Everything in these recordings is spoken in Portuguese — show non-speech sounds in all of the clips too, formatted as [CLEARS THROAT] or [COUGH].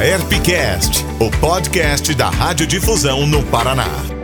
Herpcast, o podcast da Radiodifusão no Paraná.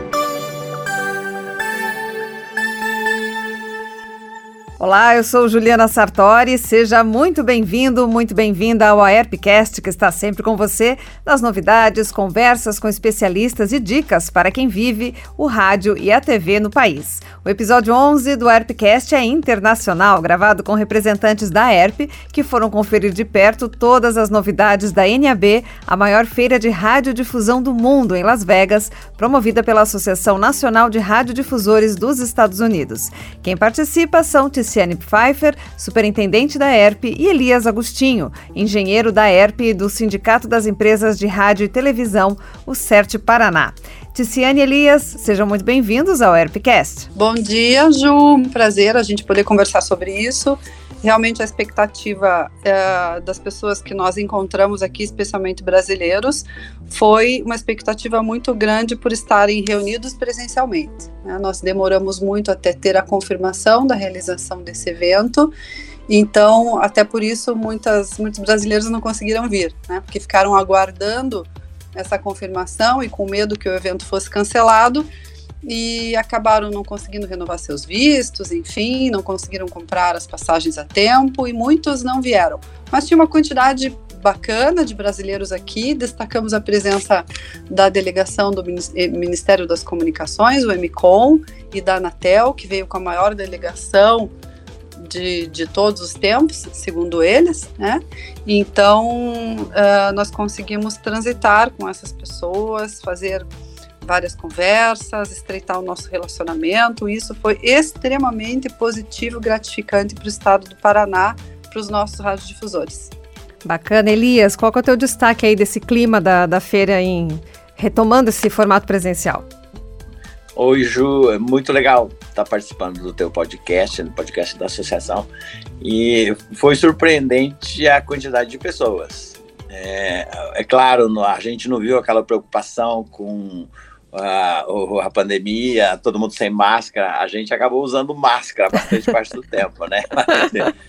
Olá, eu sou Juliana Sartori. Seja muito bem-vindo, muito bem-vinda ao AERPcast, que está sempre com você nas novidades, conversas com especialistas e dicas para quem vive o rádio e a TV no país. O episódio 11 do AERPcast é internacional, gravado com representantes da AERP, que foram conferir de perto todas as novidades da NAB, a maior feira de radiodifusão do mundo em Las Vegas, promovida pela Associação Nacional de Radiodifusores dos Estados Unidos. Quem participa são Ticiane Pfeiffer, superintendente da ERP, e Elias Agostinho, engenheiro da ERP e do Sindicato das Empresas de Rádio e Televisão, o CERT Paraná. Ticiane Elias, sejam muito bem-vindos ao ERPcast. Bom dia, Ju. Um prazer a gente poder conversar sobre isso realmente a expectativa é, das pessoas que nós encontramos aqui, especialmente brasileiros, foi uma expectativa muito grande por estarem reunidos presencialmente. Né? Nós demoramos muito até ter a confirmação da realização desse evento. Então, até por isso, muitas, muitos brasileiros não conseguiram vir, né? porque ficaram aguardando essa confirmação e com medo que o evento fosse cancelado e acabaram não conseguindo renovar seus vistos, enfim, não conseguiram comprar as passagens a tempo e muitos não vieram. Mas tinha uma quantidade bacana de brasileiros aqui, destacamos a presença da delegação do eh, Ministério das Comunicações, o MCOM, e da Anatel, que veio com a maior delegação de, de todos os tempos, segundo eles, né? Então, uh, nós conseguimos transitar com essas pessoas, fazer várias conversas, estreitar o nosso relacionamento. Isso foi extremamente positivo, gratificante para o estado do Paraná, para os nossos radiodifusores. Bacana, Elias. Qual é o teu destaque aí desse clima da, da feira em retomando esse formato presencial? Oi, Ju, é muito legal estar participando do teu podcast, no podcast da associação. E foi surpreendente a quantidade de pessoas. É, é claro, a gente não viu aquela preocupação com a, a pandemia, todo mundo sem máscara, a gente acabou usando máscara bastante parte do tempo, né? [LAUGHS]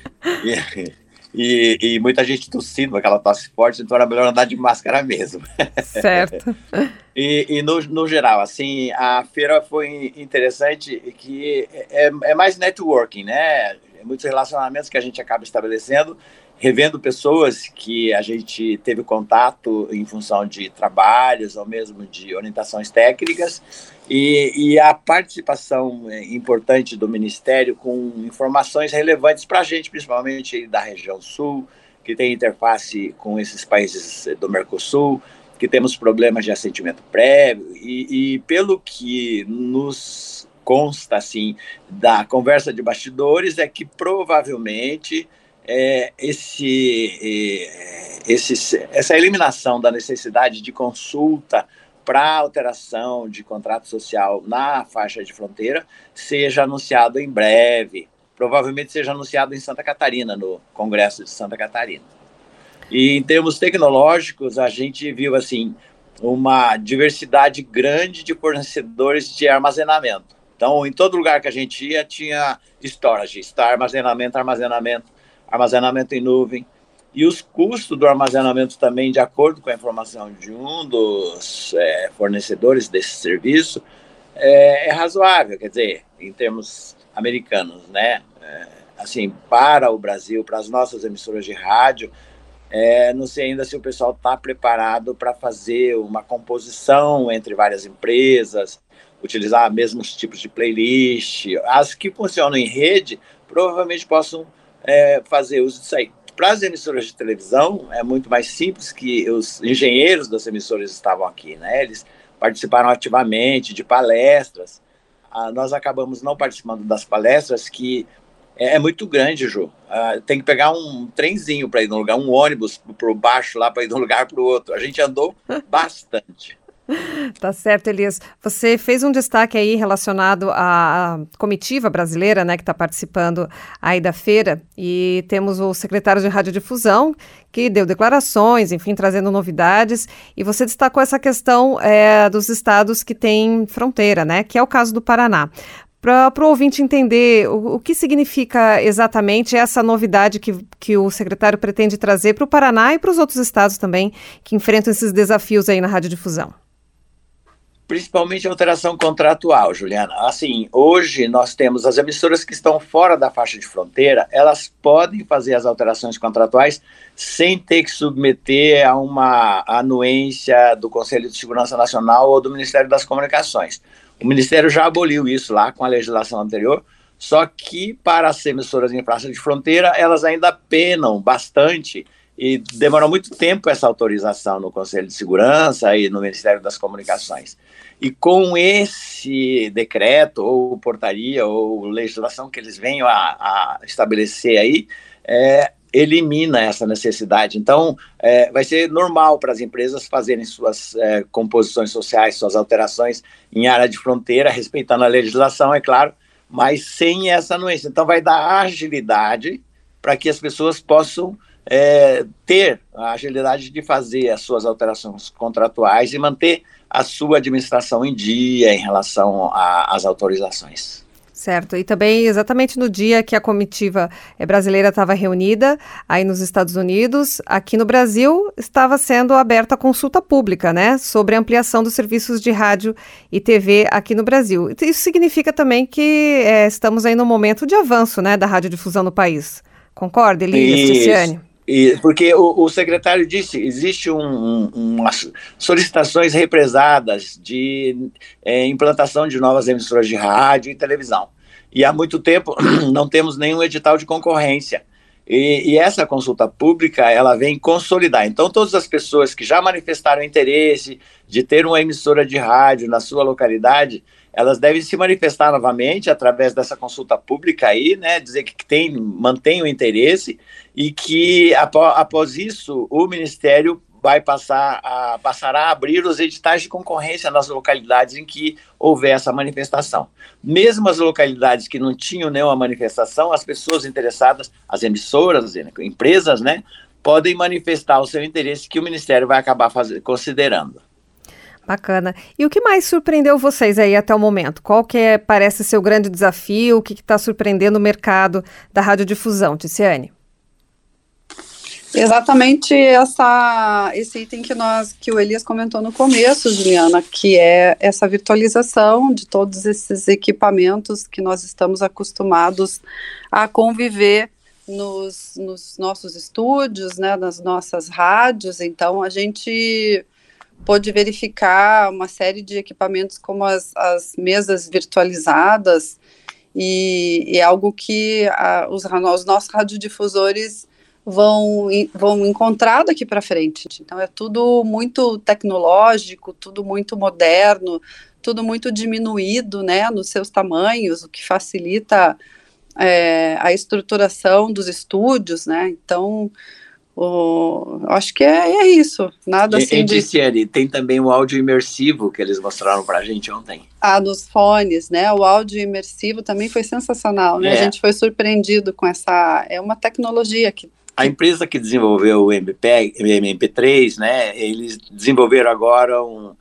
E, e, e, muita gente tossindo, aquela tosse forte, então era melhor andar de máscara mesmo. Certo. [LAUGHS] e, e no, no geral, assim, a feira foi interessante que é, é mais networking, né? Muitos relacionamentos que a gente acaba estabelecendo revendo pessoas que a gente teve contato em função de trabalhos ou mesmo de orientações técnicas. E, e a participação é, importante do Ministério com informações relevantes para a gente, principalmente da região sul, que tem interface com esses países do Mercosul, que temos problemas de assentimento prévio. E, e pelo que nos consta assim da conversa de bastidores é que provavelmente é, esse, é, esse, essa eliminação da necessidade de consulta para alteração de contrato social na faixa de fronteira seja anunciado em breve. Provavelmente seja anunciado em Santa Catarina, no Congresso de Santa Catarina. E em termos tecnológicos, a gente viu assim uma diversidade grande de fornecedores de armazenamento. Então, em todo lugar que a gente ia, tinha storage, está armazenamento, armazenamento armazenamento em nuvem. E os custos do armazenamento também, de acordo com a informação de um dos é, fornecedores desse serviço, é, é, razoável, quer dizer, em termos americanos, né? É, assim, para o Brasil, para as nossas emissoras de rádio, é, não sei ainda se o pessoal está preparado para fazer uma composição entre várias empresas, utilizar mesmos tipos de playlist. As que funcionam em rede provavelmente possam é, fazer uso disso aí. Para as emissoras de televisão, é muito mais simples que os engenheiros das emissoras estavam aqui, né? Eles participaram ativamente de palestras. Ah, nós acabamos não participando das palestras, que é, é muito grande, Ju. Ah, tem que pegar um trenzinho para ir no lugar, um ônibus por baixo lá para ir de um lugar para o outro. A gente andou [LAUGHS] bastante. [LAUGHS] Tá certo, Elias. Você fez um destaque aí relacionado à comitiva brasileira, né, que está participando aí da feira, e temos o secretário de radiodifusão, que deu declarações, enfim, trazendo novidades, e você destacou essa questão é, dos estados que têm fronteira, né, que é o caso do Paraná. para o ouvinte entender o, o, que significa exatamente essa novidade que, que o secretário pretende trazer para o Paraná e para os outros estados também que enfrentam esses desafios aí na radiodifusão. Principalmente alteração contratual, Juliana. Assim, hoje nós temos as emissoras que estão fora da faixa de fronteira, elas podem fazer as alterações contratuais sem ter que submeter a uma anuência do Conselho de Segurança Nacional ou do Ministério das Comunicações. O Ministério já aboliu isso lá com a legislação anterior, só que para as emissoras em faixa de fronteira, elas ainda penam bastante e demorou muito tempo essa autorização no Conselho de Segurança e no Ministério das Comunicações. E com esse decreto, ou portaria, ou legislação que eles venham a, a estabelecer aí, é, elimina essa necessidade. Então, é, vai ser normal para as empresas fazerem suas é, composições sociais, suas alterações em área de fronteira, respeitando a legislação, é claro, mas sem essa anuência. Então, vai dar agilidade para que as pessoas possam é, ter a agilidade de fazer as suas alterações contratuais e manter a sua administração em dia em relação às autorizações. Certo, e também exatamente no dia que a comitiva eh, brasileira estava reunida, aí nos Estados Unidos, aqui no Brasil estava sendo aberta a consulta pública, né, sobre a ampliação dos serviços de rádio e TV aqui no Brasil. Isso significa também que é, estamos aí no momento de avanço, né, da radiodifusão no país. Concorda, Elias, Ticiane? E, porque o, o, secretário disse existe um, um, umas solicitações represadas de é, implantação de novas emissoras de rádio e televisão. E há muito tempo [CLEARS THROAT] não temos nenhum edital de concorrência. E, e, essa consulta pública ela vem consolidar. Então, todas as pessoas que já manifestaram interesse de ter uma emissora de rádio na sua localidade, elas devem se manifestar novamente através dessa consulta pública aí, né? Dizer que tem, mantém o interesse e que após, isso o Ministério vai passar a, passará a abrir os editais de concorrência nas localidades em que houver essa manifestação. Mesmo as localidades que não tinham nenhuma manifestação, as pessoas interessadas, as emissoras, as empresas, né, podem manifestar o seu interesse que o Ministério vai acabar considerando. Bacana. E o que mais surpreendeu vocês aí até o momento? Qual que é, parece ser o grande desafio? O que está surpreendendo o mercado da radiodifusão, Ticiane? Exatamente essa, esse item que nós que o Elias comentou no começo, Juliana, que é essa virtualização de todos esses equipamentos que nós estamos acostumados a conviver nos, nos nossos estúdios, né, nas nossas rádios. Então a gente pôde verificar uma série de equipamentos como as, as mesas virtualizadas e, é algo que a, os, os nossos radiodifusores vão, vão encontrar daqui para frente. Então é tudo muito tecnológico, tudo muito moderno, tudo muito diminuído, né, nos seus tamanhos, o que facilita é, a estruturação dos estúdios, né. Então o, acho que é, é isso, nada assim. E, de... tem também o áudio imersivo que eles mostraram para a gente ontem. Ah, nos fones, né? O áudio imersivo também foi sensacional, né? É. A gente foi surpreendido com essa. É uma tecnologia que a empresa que desenvolveu o MP, MP3, né, eles desenvolveram agora um,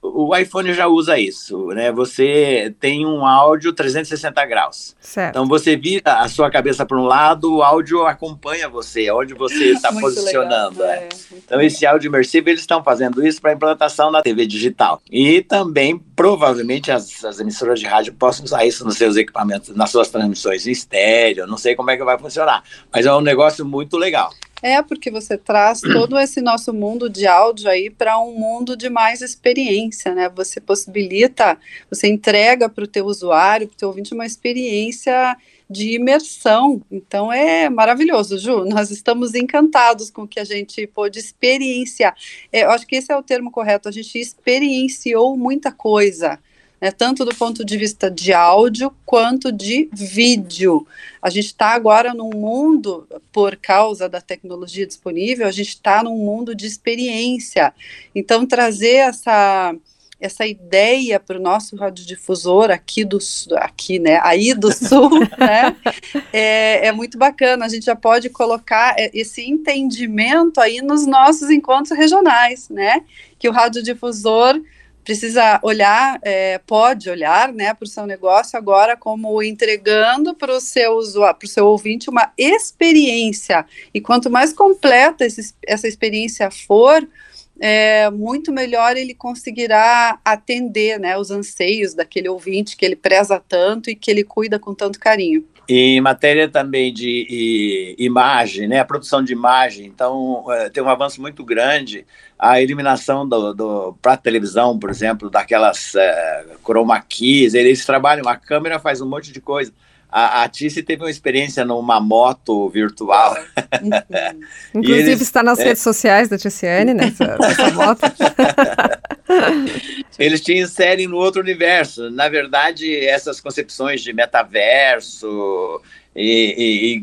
o iPhone já usa isso, né? Você tem um áudio 360 graus. Certo. Então você vira a sua cabeça para um lado, o áudio acompanha você, onde você [LAUGHS] está posicionando. Legal, é. É. Então esse áudio imersivo eles estão fazendo isso para implantação na TV digital. E também provavelmente as, as, emissoras de rádio possam usar isso nos seus equipamentos, nas suas transmissões em estéreo. Não sei como é que vai funcionar, mas é um negócio muito legal. É, porque você traz [CLEARS THROAT] todo esse nosso mundo de áudio aí para um mundo de mais experiência, né? Você possibilita, você entrega para o teu usuário, para o teu ouvinte, uma experiência de imersão. Então é maravilhoso, Ju. Nós estamos encantados com o que a gente pôde experienciar. É, eu acho que esse é o termo correto. A gente experienciou muita coisa né, tanto do ponto de vista de áudio quanto de vídeo. A gente está agora num mundo, por causa da tecnologia disponível, a gente está num mundo de experiência. Então, trazer essa essa ideia para o nosso radiodifusor aqui do aqui, né, aí do [LAUGHS] sul, né, é, é, muito bacana. A gente já pode colocar é, esse entendimento aí nos nossos encontros regionais, né, que o radiodifusor precisa olhar, é, pode olhar, né, para o seu negócio agora como entregando para o seu para o seu ouvinte uma experiência. E quanto mais completa esse, essa experiência for, é, muito melhor ele conseguirá atender né, os anseios daquele ouvinte que ele preza tanto e que ele cuida com tanto carinho. Em matéria também de imagem, né, a produção de imagem, então é, tem um avanço muito grande a eliminação do, do para televisão, por exemplo, daquelas é, chroma keys, eles trabalham, a câmera faz um monte de coisa. A, a Tice teve uma experiência numa moto virtual. [LAUGHS] Inclusive eles, está nas é, redes sociais da Ticiane, né, moto. [LAUGHS] eles te inserem no outro universo. Na verdade, essas concepções de metaverso e,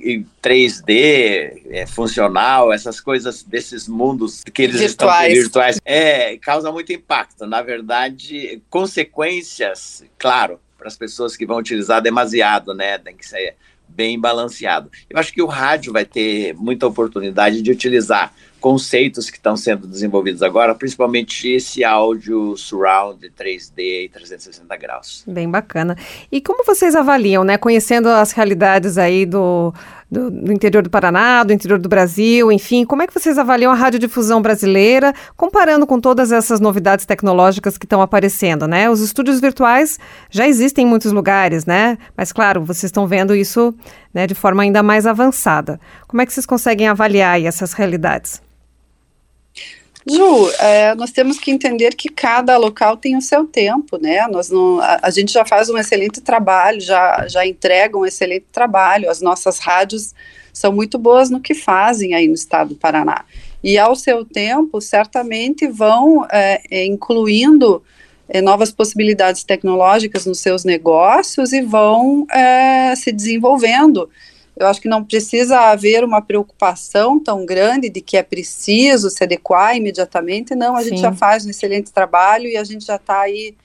e, e 3D é, funcional, essas coisas desses mundos que eles virtuais. estão virtuais, é, causa muito impacto. Na verdade, consequências, claro, para as pessoas que vão utilizar demasiado, né? Tem que ser bem balanceado. Eu acho que o rádio vai ter muita oportunidade de utilizar conceitos que estão sendo desenvolvidos agora, principalmente esse áudio surround 3D e 360 graus. Bem bacana. E como vocês avaliam, né, conhecendo as realidades aí do, do, do, interior do Paraná, do interior do Brasil, enfim, como é que vocês avaliam a radiodifusão brasileira, comparando com todas essas novidades tecnológicas que estão aparecendo, né? Os estúdios virtuais já existem em muitos lugares, né? Mas claro, vocês estão vendo isso né, de forma ainda mais avançada. Como é que vocês conseguem avaliar essas realidades? Ju, é, nós temos que entender que cada local tem o seu tempo, né? Nós não, a, a, gente já faz um excelente trabalho, já, já entrega um excelente trabalho. As nossas rádios são muito boas no que fazem aí no estado do Paraná. E ao seu tempo, certamente vão é, é incluindo é, novas possibilidades tecnológicas nos seus negócios e vão é, se desenvolvendo eu acho que não precisa haver uma preocupação tão grande de que é preciso se adequar imediatamente, não, a Sim. gente já faz um excelente trabalho e a gente já está aí.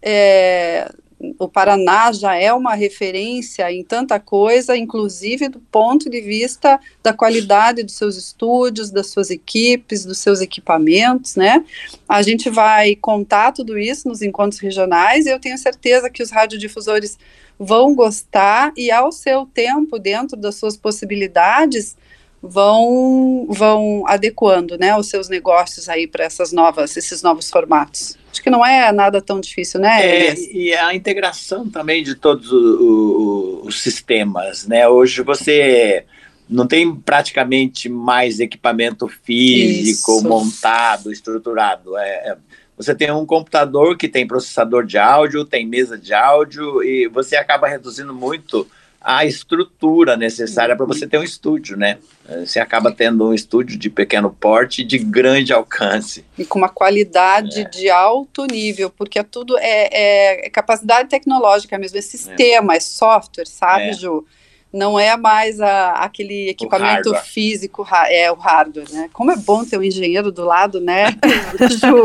É, o Paraná já é uma referência em tanta coisa, inclusive do ponto de vista da qualidade dos seus estúdios, das suas equipes, dos seus equipamentos, né? A gente vai contar tudo isso nos encontros regionais e eu tenho certeza que os radiodifusores vão gostar e ao seu tempo, dentro das suas possibilidades, vão vão adequando, né, os seus negócios aí para essas novas esses novos formatos. Acho que não é nada tão difícil, né? É, e a integração também de todos os, os sistemas, né? Hoje você não tem praticamente mais equipamento físico Isso. montado, estruturado. É, é você tem um computador que tem processador de áudio, tem mesa de áudio, e você acaba reduzindo muito a estrutura necessária para você ter um estúdio, né? Você acaba tendo um estúdio de pequeno porte e de grande alcance. E com uma qualidade é. de alto nível, porque é tudo é, é capacidade tecnológica mesmo, é sistema, é, é software, sabe, é. Ju? Não é mais a, aquele equipamento físico, é o hardware, né? Como é bom ter um engenheiro do lado, né? [LAUGHS] Ju,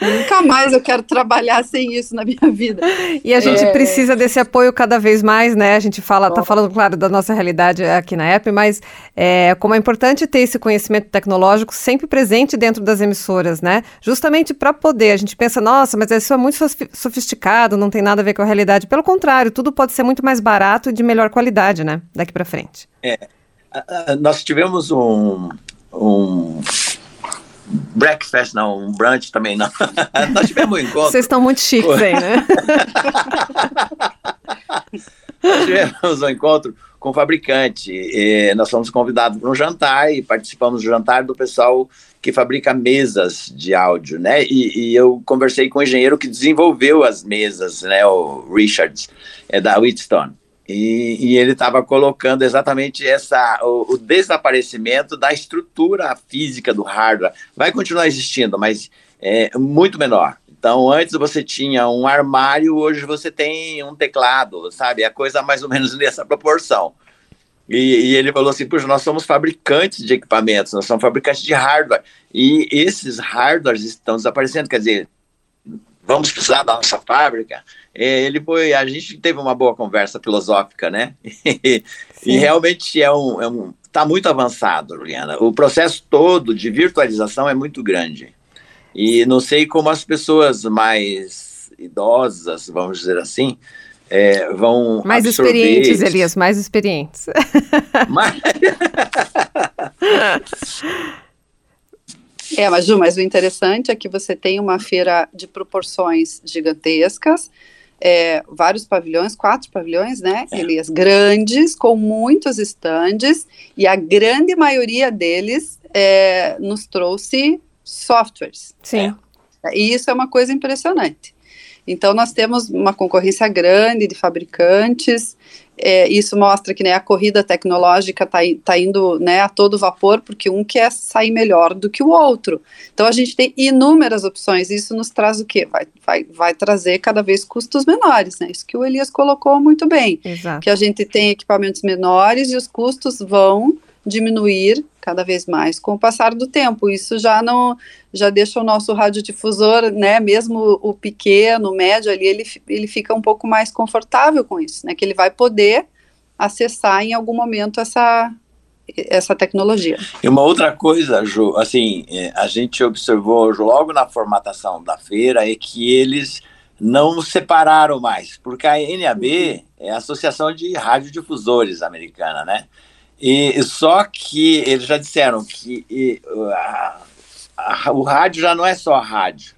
nunca mais eu quero trabalhar sem isso na minha vida. E a gente é... precisa desse apoio cada vez mais, né? A gente fala, tá falando, claro, da nossa realidade aqui na app, mas é, como é importante ter esse conhecimento tecnológico sempre presente dentro das emissoras, né? Justamente para poder, a gente pensa, nossa, mas isso é muito sofisticado, não tem nada a ver com a realidade. Pelo contrário, tudo pode ser muito mais barato e de melhor qualidade, né? Daqui para frente. É, nós tivemos um, um breakfast, não, um brunch também não. [LAUGHS] nós tivemos um encontro. Vocês estão muito chiques aí, né? [LAUGHS] nós tivemos um encontro com o fabricante. E nós fomos convidados para um jantar e participamos do jantar do pessoal que fabrica mesas de áudio, né? E, e eu conversei com o engenheiro que desenvolveu as mesas, né? O Richards, é da Wheatstone. E, e, ele estava colocando exatamente essa, o, o, desaparecimento da estrutura física do hardware. Vai continuar existindo, mas é muito menor. Então, antes você tinha um armário, hoje você tem um teclado, sabe? A coisa mais ou menos [LAUGHS] nessa proporção. E, e, ele falou assim: Puxa, nós somos fabricantes de equipamentos, nós somos fabricantes de hardware. E esses hardwares estão desaparecendo. Quer dizer, vamos precisar da nossa fábrica. É, ele foi, a gente teve uma boa conversa filosófica, né? [LAUGHS] e realmente é um, é um, tá muito avançado, Juliana. O processo todo de virtualização é muito grande. E não sei como as pessoas mais idosas, vamos dizer assim, é, vão mais experientes, Elias, mais experientes. [LAUGHS] [LAUGHS] Mais... é, mas Ju, mas o interessante é que você tem uma feira de proporções gigantescas, é, vários pavilhões, quatro pavilhões, né, é. Elias, grandes, com muitos estandes, e a grande maioria deles é, nos trouxe softwares. Sim. É. E isso é uma coisa impressionante. Então, nós temos uma concorrência grande de fabricantes, é, isso mostra que né, a corrida tecnológica está tá indo né, a todo vapor, porque um quer sair melhor do que o outro. Então, a gente tem inúmeras opções, isso nos traz o quê? Vai, vai, vai trazer cada vez custos menores, né? Isso que o Elias colocou muito bem. Exato. Que a gente tem equipamentos menores e os custos vão diminuir cada vez mais com o passar do tempo. Isso já não já deixa o nosso radiodifusor, né, mesmo o pequeno, o médio ali, ele, ele fica um pouco mais confortável com isso, né, que ele vai poder acessar em algum momento essa essa tecnologia. E uma outra coisa, Ju, assim, é, a gente observou logo na formatação da feira é que eles não separaram mais, porque a NAB uhum. é a Associação de Radiodifusores Americana, né? E só que eles já disseram que e, a, a, o rádio já não é só rádio.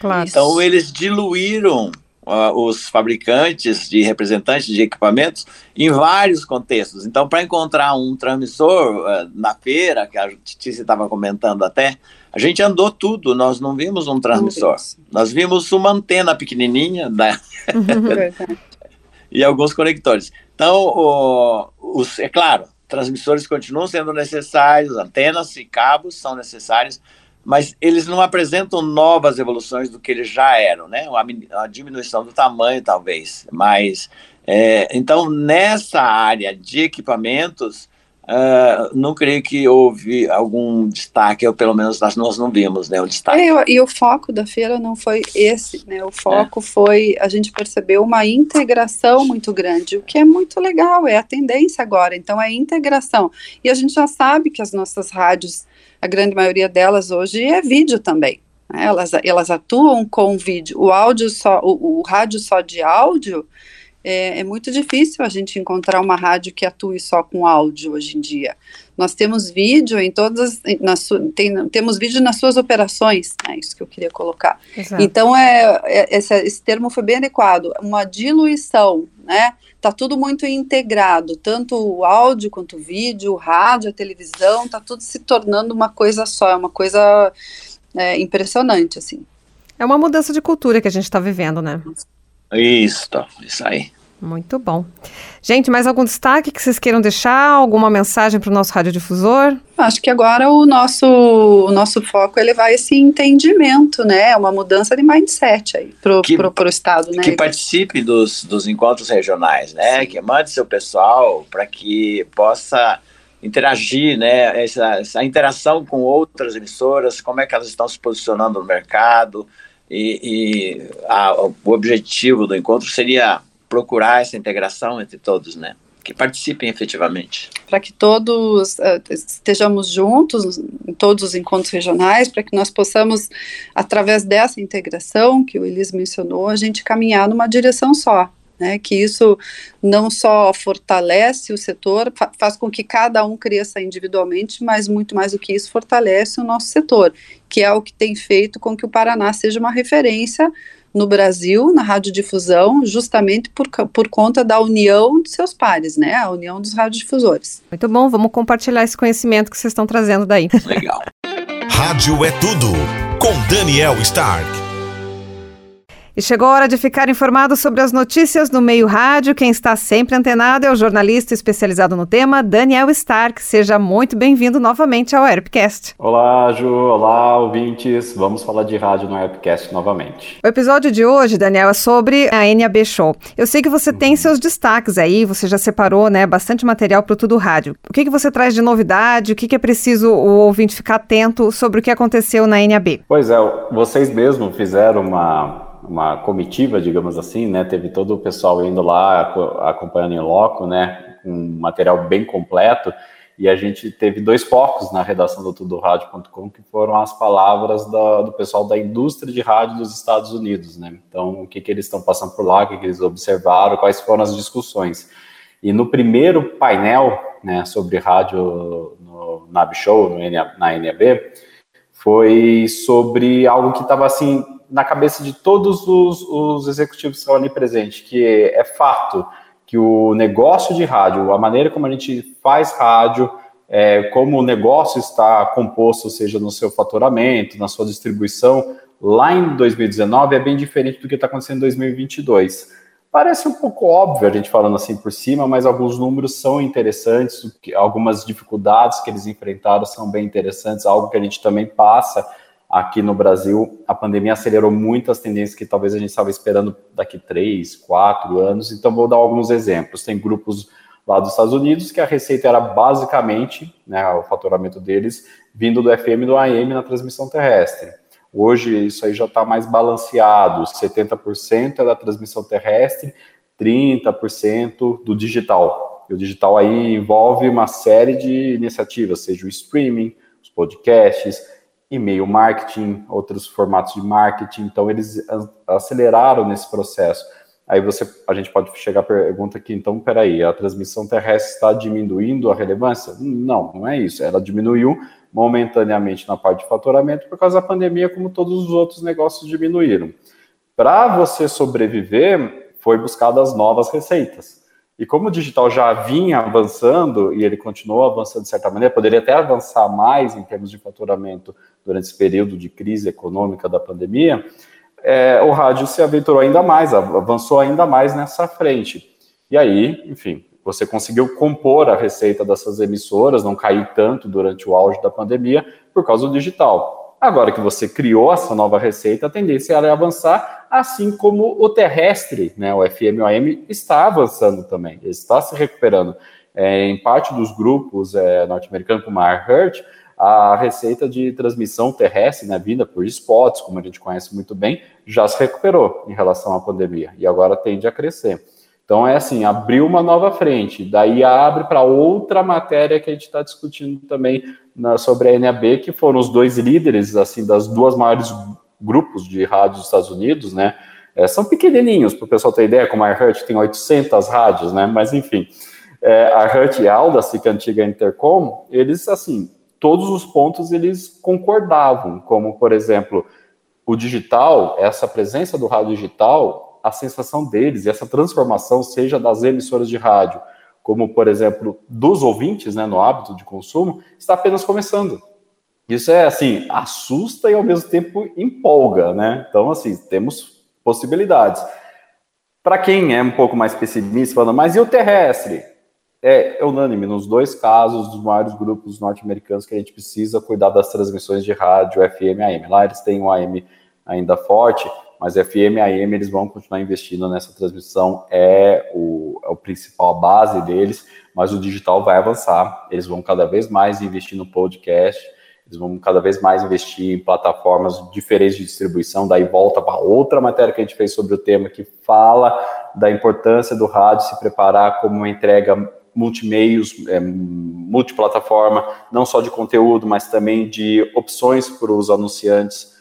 Claro. Então eles diluíram uh, os fabricantes de representantes de equipamentos em vários contextos. Então, para encontrar um transmissor uh, na feira, que a Tícia estava comentando até, a gente andou tudo, nós não vimos um transmissor. Nós vimos uma antena pequenininha [LAUGHS] da... e alguns conectores. Então, o, os, é claro, transmissores continuam sendo necessários, antenas e cabos são necessários, mas eles não apresentam novas evoluções do que eles já eram, né? Uma, uma diminuição do tamanho, talvez. Mas, é, então, nessa área de equipamentos, Uh, não creio que houve algum destaque, ou pelo menos nós, nós não vimos né, o destaque. É, e o foco da feira não foi esse, né? O foco é. foi, a gente percebeu uma integração muito grande, o que é muito legal, é a tendência agora, então é integração. E a gente já sabe que as nossas rádios, a grande maioria delas hoje é vídeo também. Né? Elas, elas atuam com vídeo. O áudio só, o, o rádio só de áudio é, é, muito difícil a gente encontrar uma rádio que atue só com áudio hoje em dia. Nós temos vídeo em todas, nas, tem, temos vídeo nas suas operações, é isso que eu queria colocar. Exato. Então, é, é, esse, esse termo foi bem adequado, uma diluição, né? Tá tudo muito integrado, tanto o áudio quanto o vídeo, o rádio, a televisão, tá tudo se tornando uma coisa só, é uma coisa é, impressionante, assim. É uma mudança de cultura que a gente está vivendo, né? Isso, isso aí. Muito bom. Gente, mais algum destaque que vocês queiram deixar? Alguma mensagem para o nosso radiodifusor? Acho que agora o nosso, o nosso foco é levar esse entendimento, né? Uma mudança de mindset aí para o Estado, né? Que participe dos, dos encontros regionais, né? Sim. Que mande seu pessoal para que possa interagir, né? Essa, essa interação com outras emissoras, como é que elas estão se posicionando no mercado, e, e a, o objetivo do encontro seria procurar essa integração entre todos, né? Que participem efetivamente. Para que todos uh, estejamos juntos em todos os encontros regionais, para que nós possamos, através dessa integração que o Elis mencionou, a gente caminhar numa direção só, né, que isso não só fortalece o setor, fa faz com que cada um cresça individualmente, mas muito mais do que isso, fortalece o nosso setor, que é o que tem feito com que o Paraná seja uma referência no Brasil, na radiodifusão, justamente por, por conta da união de seus pares, né, a união dos radiodifusores. Muito bom, vamos compartilhar esse conhecimento que vocês estão trazendo daí. Legal. Rádio é tudo, com Daniel Stark. E chegou a hora de ficar informado sobre as notícias no meio rádio. Quem está sempre antenado é o jornalista especializado no tema, Daniel Stark. Seja muito bem-vindo novamente ao Airpcast. Olá, Ju. Olá, ouvintes. Vamos falar de rádio no Airpcast novamente. O episódio de hoje, Daniel, é sobre a NAB Show. Eu sei que você tem uhum. seus destaques aí, você já separou né, bastante material para o Tudo Rádio. O que, que você traz de novidade? O que, que é preciso o ouvinte ficar atento sobre o que aconteceu na NAB? Pois é, vocês mesmos fizeram uma uma comitiva, digamos assim, né? Teve todo o pessoal indo lá acompanhando em loco, né? Um material bem completo. E a gente teve dois focos na redação do tudorádio.com, que foram as palavras do pessoal da indústria de rádio dos Estados Unidos, né? Então, o que, que eles estão passando por lá, o que, que eles observaram, quais foram as discussões. E no primeiro painel, né, sobre rádio no NAB Show, no, na NAB, foi sobre algo que estava assim na cabeça de todos os, os executivos que estavam ali presentes, que é fato que o negócio de rádio, a maneira como a gente faz rádio, é, como o negócio está composto, seja no seu faturamento, na sua distribuição, lá em 2019 é bem diferente do que está acontecendo em 2022. Parece um pouco óbvio a gente falando assim por cima, mas alguns números são interessantes, algumas dificuldades que eles enfrentaram são bem interessantes, algo que a gente também passa aqui no Brasil, a pandemia acelerou muitas tendências que talvez a gente estava esperando daqui três, quatro anos. Então, vou dar alguns exemplos. Tem grupos lá dos Estados Unidos que a receita era basicamente, né, o faturamento deles, vindo do FM e do AM na transmissão terrestre. Hoje, isso aí já está mais balanceado: 70% é da transmissão terrestre, 30% do digital. E o digital aí envolve uma série de iniciativas, seja o streaming, os podcasts e-mail marketing, outros formatos de marketing. Então, eles aceleraram nesse processo. Aí você, a gente pode chegar à pergunta aqui, então, peraí, a transmissão terrestre está diminuindo a relevância? Não, não é isso. Ela diminuiu momentaneamente na parte de faturamento por causa da pandemia, como todos os outros negócios diminuíram. Para você sobreviver, foi buscadas novas receitas. E como o digital já vinha avançando e ele continuou avançando de certa maneira, poderia até avançar mais em termos de faturamento durante esse período de crise econômica da pandemia, é, o rádio se aventurou ainda mais, avançou ainda mais nessa frente. E aí, enfim, você conseguiu compor a receita dessas emissoras, não cair tanto durante o auge da pandemia por causa do digital. Agora que você criou essa nova receita, a tendência é avançar, assim como o terrestre, né, o FMOM, está avançando também, está se recuperando. É, em parte dos grupos é, norte-americanos, como a AirHurt, a receita de transmissão terrestre, né, vinda por spots, como a gente conhece muito bem, já se recuperou em relação à pandemia e agora tende a crescer. Então é assim, abriu uma nova frente, daí abre para outra matéria que a gente está discutindo também na, sobre a NAB, que foram os dois líderes assim das duas maiores grupos de rádios dos Estados Unidos, né? É, são pequenininhos, para o pessoal ter ideia, como a Hurt tem 800 rádios, né? Mas enfim, é, a Hurt e a que é a antiga Intercom, eles assim, todos os pontos eles concordavam, como por exemplo, o digital, essa presença do rádio digital a sensação deles essa transformação, seja das emissoras de rádio, como, por exemplo, dos ouvintes, né, no hábito de consumo, está apenas começando. Isso é, assim, assusta e, ao mesmo tempo, empolga, né? Então, assim, temos possibilidades. Para quem é um pouco mais pessimista, falando, mas e o terrestre? É, unânime nos dois casos dos maiores grupos norte-americanos que a gente precisa cuidar das transmissões de rádio FM AM. Lá eles têm o AM ainda forte, mas FM AM eles vão continuar investindo nessa transmissão, é o, é o principal base deles, mas o digital vai avançar, eles vão cada vez mais investir no podcast, eles vão cada vez mais investir em plataformas diferentes de distribuição, daí volta para outra matéria que a gente fez sobre o tema, que fala da importância do rádio se preparar como uma entrega multimeios, é, multiplataforma, não só de conteúdo, mas também de opções para os anunciantes,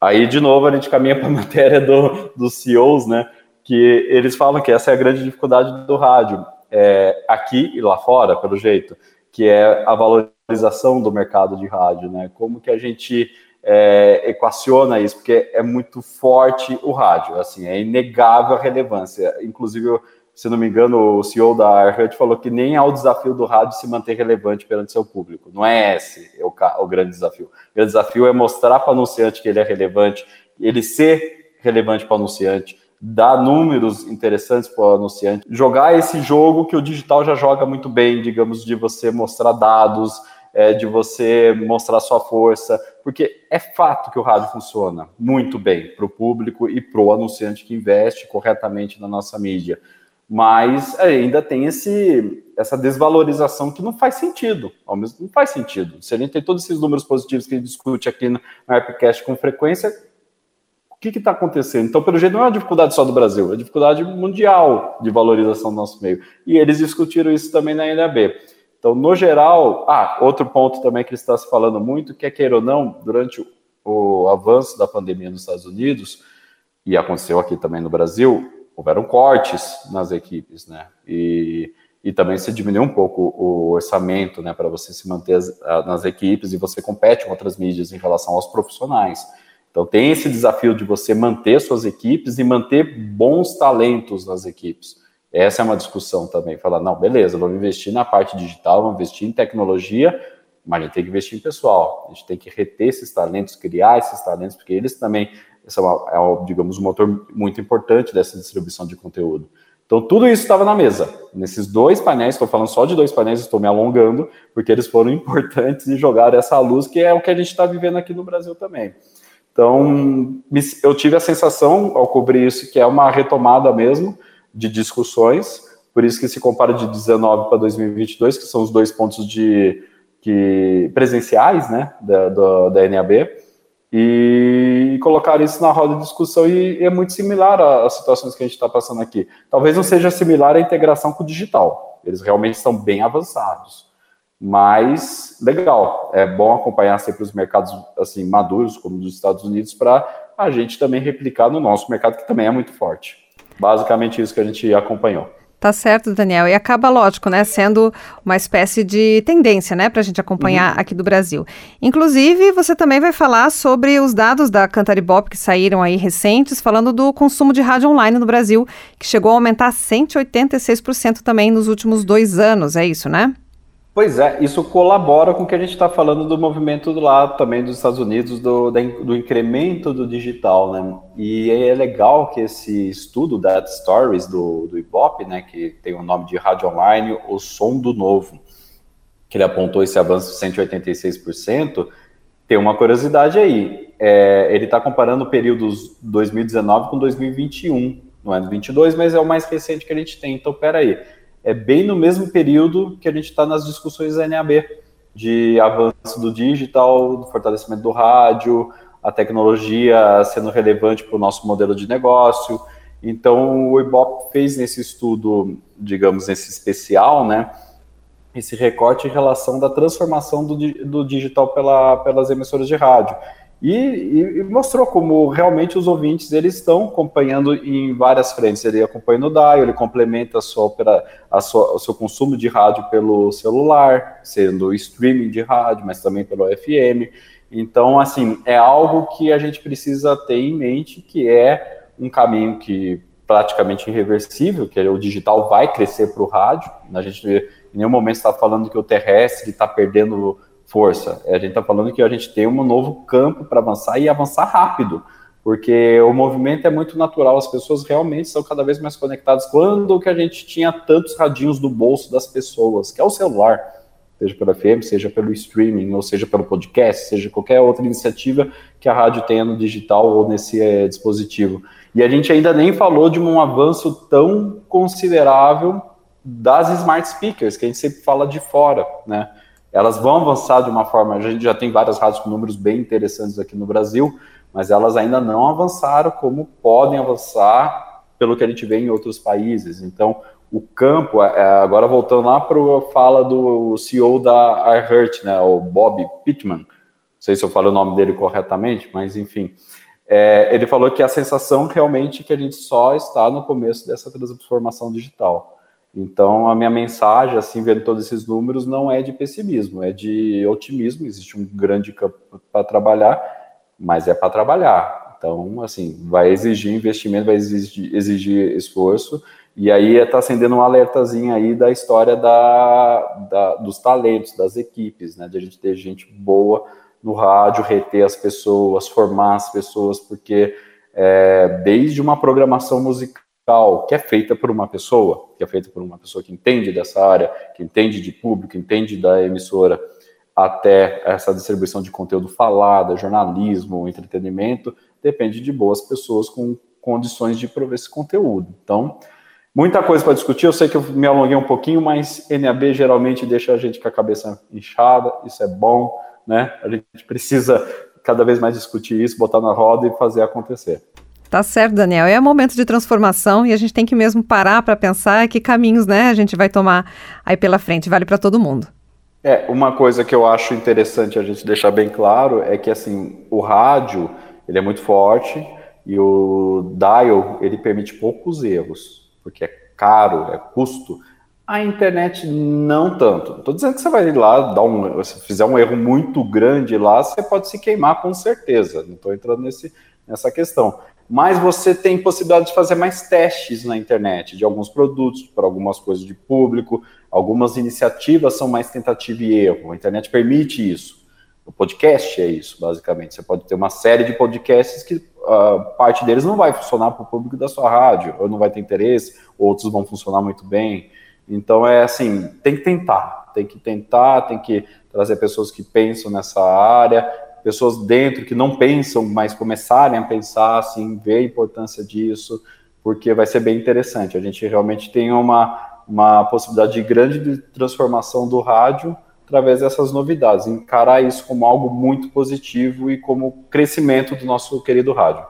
Aí, de novo, a gente caminha para a [LAUGHS] matéria do, dos CEOs, né? Que eles falam que essa é a grande dificuldade do rádio, é, aqui e lá fora, pelo jeito, que é a valorização do mercado de rádio, né? Como que a gente é, equaciona isso, porque é muito forte o rádio, assim, é inegável a relevância. Inclusive, se não me engano, o CEO da AirHut falou que nem há o desafio do rádio se manter relevante perante seu público. Não é esse o, o grande desafio. O grande desafio é mostrar para o anunciante que ele é relevante, ele ser relevante para o anunciante, dar números interessantes para o anunciante, jogar esse jogo que o digital já joga muito bem, digamos, de você mostrar dados, é, de você mostrar sua força, porque é fato que o rádio funciona muito bem para o público e para o anunciante que investe corretamente na nossa mídia mas ainda tem esse, essa desvalorização que não faz sentido, ao mesmo não faz sentido. Se a gente tem todos esses números positivos que a gente discute aqui no Appcast com frequência, o que está acontecendo? Então, pelo jeito, não é uma dificuldade só do Brasil, é uma dificuldade mundial de valorização do nosso meio. E eles discutiram isso também na NAB. Então, no geral, ah, outro ponto também que está se falando muito, que é queira ou não, durante o avanço da pandemia nos Estados Unidos, e aconteceu aqui também no Brasil, houveram cortes nas equipes, né? E, e também se diminuiu um pouco o orçamento, né, para você se manter as, nas equipes e você compete com outras mídias em relação aos profissionais. Então tem esse desafio de você manter suas equipes e manter bons talentos nas equipes. Essa é uma discussão também. Falar, não, beleza, vamos investir na parte digital, vamos investir em tecnologia, mas a gente tem que investir em pessoal. A gente tem que reter esses talentos, criar esses talentos, porque eles também são, é, digamos, um motor muito importante dessa distribuição de conteúdo. Então, tudo isso estava na mesa. Nesses dois painéis, estou falando só de dois painéis, estou me alongando, porque eles foram [LAUGHS] importantes e jogaram essa luz, que é o que a gente está vivendo aqui no Brasil também. Então, eu tive a sensação, ao cobrir isso, que é uma retomada mesmo de discussões, por isso que se compara de 19 para 2022, que são os dois pontos de que, presenciais né, da, da, da NAB, e colocar isso na roda de discussão e, é muito similar às situações que a gente está passando aqui. Talvez não seja similar à integração com o digital, eles realmente estão bem avançados mas legal, é bom acompanhar sempre os mercados assim maduros, como os Estados Unidos, para a gente também replicar no nosso mercado, que também é muito forte. Basicamente isso que a gente acompanhou. Tá certo, Daniel. E acaba, lógico, né, sendo uma espécie de tendência, né, para a gente acompanhar uhum. aqui do Brasil. Inclusive, você também vai falar sobre os dados da Cantaribop que saíram aí recentes, falando do consumo de rádio online no Brasil, que chegou a aumentar 186% também nos últimos dois anos, é isso, né? Pois é, isso colabora com o que a gente está falando do movimento do lado também dos Estados Unidos, do, do incremento do digital, né? E é legal que esse estudo da Stories do, do Ibope, né, que tem o nome de Rádio Online, o som do novo, que ele apontou esse avanço de 186%, tem uma curiosidade aí. É, ele está comparando períodos 2019 com 2021, não é 22, mas é o mais recente que a gente tem. Então, peraí. aí é bem no mesmo período que a gente está nas discussões NAB, de avanço do digital, do fortalecimento do rádio, a tecnologia sendo relevante para o nosso modelo de negócio. Então, o Ibope fez nesse estudo, digamos, nesse especial, né, esse recorte em relação da transformação do, do digital pela, pelas emissoras de rádio. E, e, mostrou como realmente os ouvintes eles estão acompanhando em várias frentes. Ele acompanha no dial, ele complementa a sua, opera, a sua, o seu consumo de rádio pelo celular, sendo streaming de rádio, mas também pelo FM. Então, assim, é algo que a gente precisa ter em mente, que é um caminho que praticamente irreversível, que é o digital vai crescer para o rádio. A gente em nenhum momento está falando que o terrestre está perdendo força. A gente está falando que a gente tem um novo campo para avançar e avançar rápido, porque o movimento é muito natural, as pessoas realmente são cada vez mais conectadas. Quando que a gente tinha tantos radinhos no bolso das pessoas, que é o celular, seja pelo FM, seja pelo streaming, ou seja pelo podcast, seja qualquer outra iniciativa que a rádio tenha no digital ou nesse é, dispositivo. E a gente ainda nem falou de um avanço tão considerável das smart speakers, que a gente sempre fala de fora, né? Elas vão avançar de uma forma. A gente já tem várias rádios com números bem interessantes aqui no Brasil, mas elas ainda não avançaram como podem avançar pelo que a gente vê em outros países. Então, o campo, é, é agora voltando lá para a fala do CEO da iHeart, né, o Bob Pittman, não sei se eu falo o nome dele corretamente, mas enfim, é, ele falou que a sensação realmente é que a gente só está no começo dessa transformação digital. Então, a minha mensagem, assim, vendo todos esses números, não é de pessimismo, é de otimismo. Existe um grande campo para trabalhar, mas é para trabalhar. Então, assim, vai exigir investimento, vai exigir, exigir esforço. E aí está acendendo um alertazinho aí da história da, da, dos talentos, das equipes, né? De a gente ter gente boa no rádio, reter as pessoas, formar as pessoas, porque é, desde uma programação musical que é feita por uma pessoa, que é feita por uma pessoa que entende dessa área, que entende de público, entende da emissora, até essa distribuição de conteúdo falada, jornalismo, entretenimento, depende de boas pessoas com condições de prover esse conteúdo. Então, muita coisa para discutir. Eu sei que eu me alonguei um pouquinho, mas NAB geralmente deixa a gente com a cabeça inchada, isso é bom, né? A gente precisa cada vez mais discutir isso, botar na roda e fazer acontecer. Tá certo, Daniel. É momento de transformação e a gente tem que mesmo parar para pensar que caminhos, né, a gente vai tomar aí pela frente. Vale para todo mundo. É, uma coisa que eu acho interessante a gente deixar bem claro é que assim, o rádio, ele é muito forte e o dial, ele permite poucos erros, porque é caro, é custo. A internet não tanto. Estou dizendo que você vai lá dar um, se fizer um erro muito grande lá, você pode se queimar com certeza. Não estou entrando nesse, nessa questão mas você tem possibilidade de fazer mais testes na internet de alguns produtos, para algumas coisas de público, algumas iniciativas são mais tentativa e erro. A internet permite isso. O podcast é isso, basicamente. Você pode ter uma série de podcasts que uh, parte deles não vai funcionar para o público da sua rádio, ou não vai ter interesse, outros vão funcionar muito bem. Então é assim, tem que tentar, tem que tentar, tem que trazer pessoas que pensam nessa área, pessoas dentro que não pensam, mas começarem a pensar, assim, ver a importância disso, porque vai ser bem interessante. A gente realmente tem uma, uma possibilidade grande de transformação do rádio através dessas novidades, encarar isso como algo muito positivo e como crescimento do nosso querido rádio.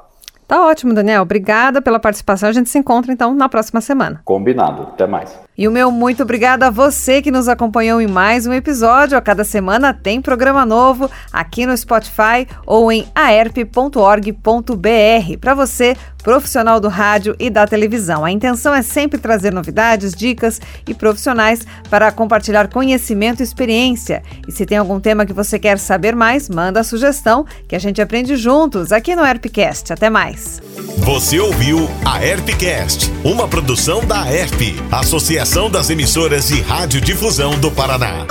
Tá ótimo, Daniel. Obrigada pela participação. A gente se encontra então na próxima semana. Combinado. Até mais. E o meu muito obrigada a você que nos acompanhou em mais um episódio. A cada semana tem programa novo aqui no Spotify ou em aerp.org.br. Para você, profissional do rádio e da televisão. A intenção é sempre trazer novidades, dicas e profissionais para compartilhar conhecimento e experiência. E se tem algum tema que você quer saber mais, manda a sugestão que a gente aprende juntos aqui no Aerpcast. Até mais. Você ouviu a Herpcast, uma produção da Herp, Associação das Emissoras de Radiodifusão do Paraná.